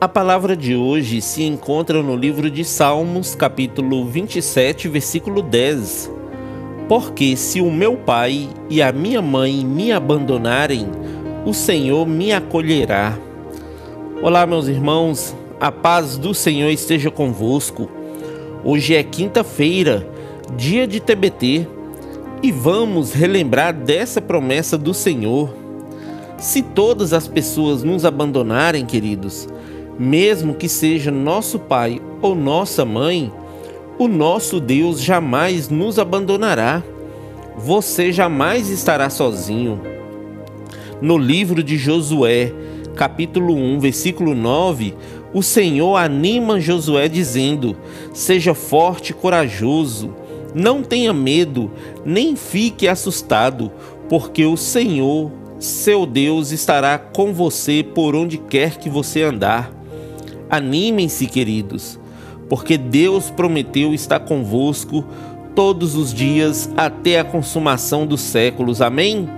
A palavra de hoje se encontra no livro de Salmos, capítulo 27, versículo 10. Porque se o meu pai e a minha mãe me abandonarem, o Senhor me acolherá. Olá, meus irmãos, a paz do Senhor esteja convosco. Hoje é quinta-feira, dia de TBT, e vamos relembrar dessa promessa do Senhor. Se todas as pessoas nos abandonarem, queridos, mesmo que seja nosso pai ou nossa mãe, o nosso Deus jamais nos abandonará. Você jamais estará sozinho. No livro de Josué, capítulo 1, versículo 9, o Senhor anima Josué dizendo: Seja forte e corajoso, não tenha medo, nem fique assustado, porque o Senhor, seu Deus, estará com você por onde quer que você andar. Animem-se, queridos, porque Deus prometeu estar convosco todos os dias até a consumação dos séculos. Amém?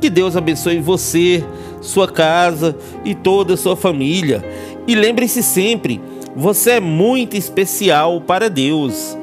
Que Deus abençoe você, sua casa e toda a sua família. E lembre-se sempre, você é muito especial para Deus.